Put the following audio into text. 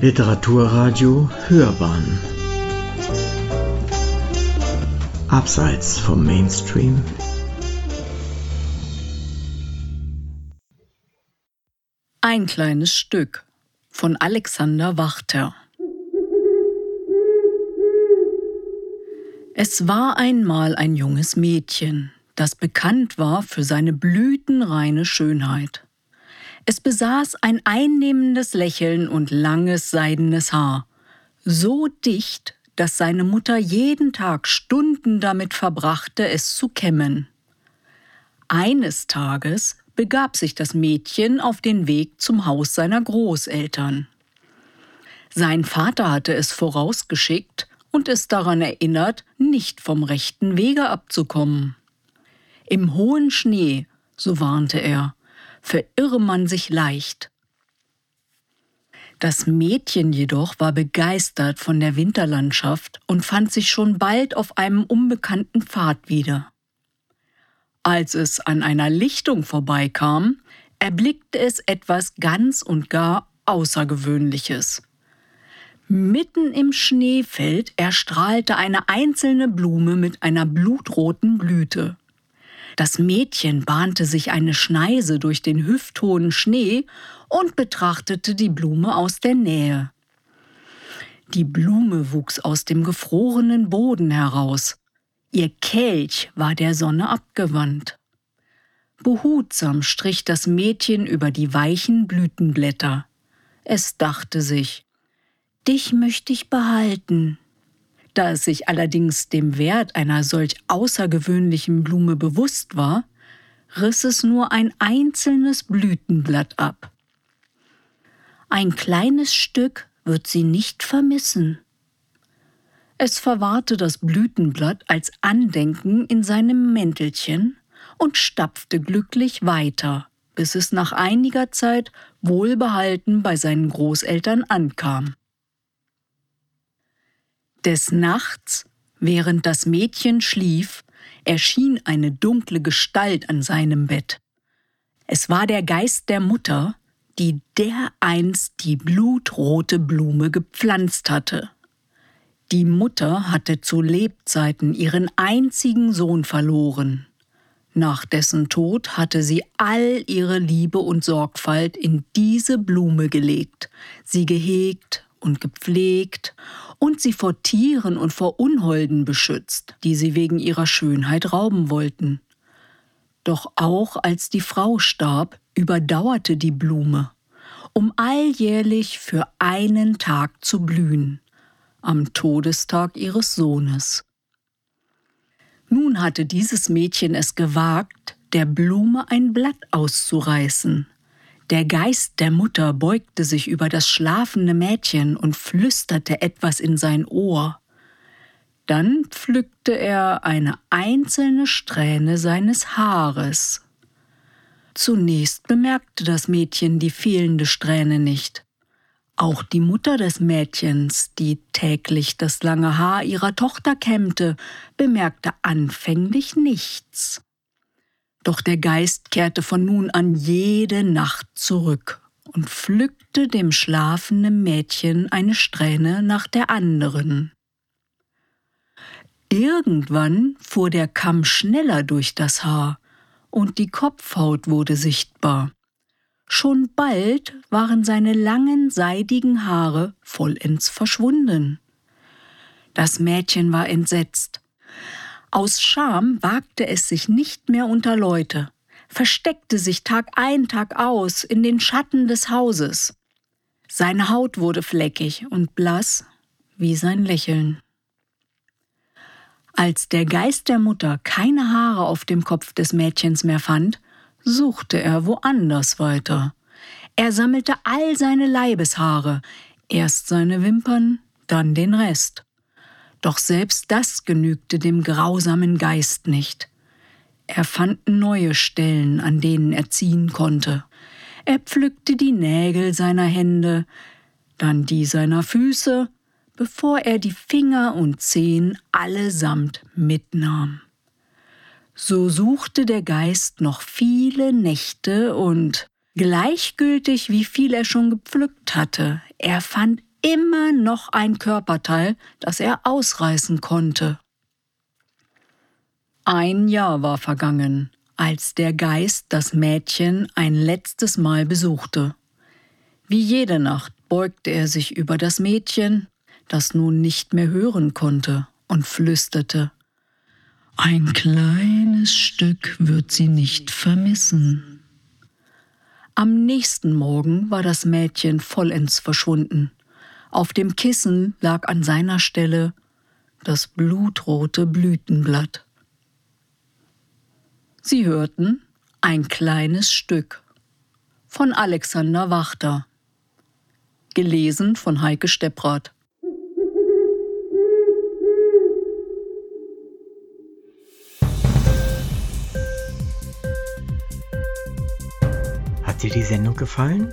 Literaturradio Hörbahn. Abseits vom Mainstream. Ein kleines Stück von Alexander Wachter. Es war einmal ein junges Mädchen, das bekannt war für seine blütenreine Schönheit. Es besaß ein einnehmendes Lächeln und langes seidenes Haar, so dicht, dass seine Mutter jeden Tag Stunden damit verbrachte, es zu kämmen. Eines Tages begab sich das Mädchen auf den Weg zum Haus seiner Großeltern. Sein Vater hatte es vorausgeschickt und es daran erinnert, nicht vom rechten Wege abzukommen. Im hohen Schnee, so warnte er, verirre man sich leicht. Das Mädchen jedoch war begeistert von der Winterlandschaft und fand sich schon bald auf einem unbekannten Pfad wieder. Als es an einer Lichtung vorbeikam, erblickte es etwas ganz und gar Außergewöhnliches. Mitten im Schneefeld erstrahlte eine einzelne Blume mit einer blutroten Blüte. Das Mädchen bahnte sich eine Schneise durch den hüfthohen Schnee und betrachtete die Blume aus der Nähe. Die Blume wuchs aus dem gefrorenen Boden heraus. Ihr Kelch war der Sonne abgewandt. Behutsam strich das Mädchen über die weichen Blütenblätter. Es dachte sich, dich möchte ich behalten. Da es sich allerdings dem Wert einer solch außergewöhnlichen Blume bewusst war, riss es nur ein einzelnes Blütenblatt ab. Ein kleines Stück wird sie nicht vermissen. Es verwahrte das Blütenblatt als Andenken in seinem Mäntelchen und stapfte glücklich weiter, bis es nach einiger Zeit wohlbehalten bei seinen Großeltern ankam. Des Nachts, während das Mädchen schlief, erschien eine dunkle Gestalt an seinem Bett. Es war der Geist der Mutter, die dereinst die blutrote Blume gepflanzt hatte. Die Mutter hatte zu Lebzeiten ihren einzigen Sohn verloren. Nach dessen Tod hatte sie all ihre Liebe und Sorgfalt in diese Blume gelegt, sie gehegt und gepflegt und sie vor Tieren und vor Unholden beschützt, die sie wegen ihrer Schönheit rauben wollten. Doch auch als die Frau starb, überdauerte die Blume, um alljährlich für einen Tag zu blühen, am Todestag ihres Sohnes. Nun hatte dieses Mädchen es gewagt, der Blume ein Blatt auszureißen, der Geist der Mutter beugte sich über das schlafende Mädchen und flüsterte etwas in sein Ohr. Dann pflückte er eine einzelne Strähne seines Haares. Zunächst bemerkte das Mädchen die fehlende Strähne nicht. Auch die Mutter des Mädchens, die täglich das lange Haar ihrer Tochter kämmte, bemerkte anfänglich nichts. Doch der Geist kehrte von nun an jede Nacht zurück und pflückte dem schlafenden Mädchen eine Strähne nach der anderen. Irgendwann fuhr der Kamm schneller durch das Haar und die Kopfhaut wurde sichtbar. Schon bald waren seine langen, seidigen Haare vollends verschwunden. Das Mädchen war entsetzt. Aus Scham wagte es sich nicht mehr unter Leute, versteckte sich Tag ein, Tag aus in den Schatten des Hauses. Seine Haut wurde fleckig und blass wie sein Lächeln. Als der Geist der Mutter keine Haare auf dem Kopf des Mädchens mehr fand, suchte er woanders weiter. Er sammelte all seine Leibeshaare, erst seine Wimpern, dann den Rest. Doch selbst das genügte dem grausamen Geist nicht. Er fand neue Stellen, an denen er ziehen konnte. Er pflückte die Nägel seiner Hände, dann die seiner Füße, bevor er die Finger und Zehen allesamt mitnahm. So suchte der Geist noch viele Nächte und, gleichgültig wie viel er schon gepflückt hatte, er fand immer noch ein Körperteil, das er ausreißen konnte. Ein Jahr war vergangen, als der Geist das Mädchen ein letztes Mal besuchte. Wie jede Nacht beugte er sich über das Mädchen, das nun nicht mehr hören konnte, und flüsterte Ein kleines Stück wird sie nicht vermissen. Am nächsten Morgen war das Mädchen vollends verschwunden. Auf dem Kissen lag an seiner Stelle das blutrote Blütenblatt. Sie hörten ein kleines Stück von Alexander Wachter. Gelesen von Heike Stepprath. Hat dir die Sendung gefallen?